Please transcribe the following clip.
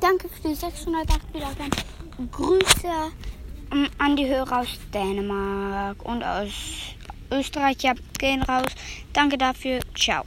Danke für die 608 Wiedergaben. Grüße ähm, an die Hörer aus Dänemark und aus Österreich. Ja, gehen raus. Danke dafür. Ciao.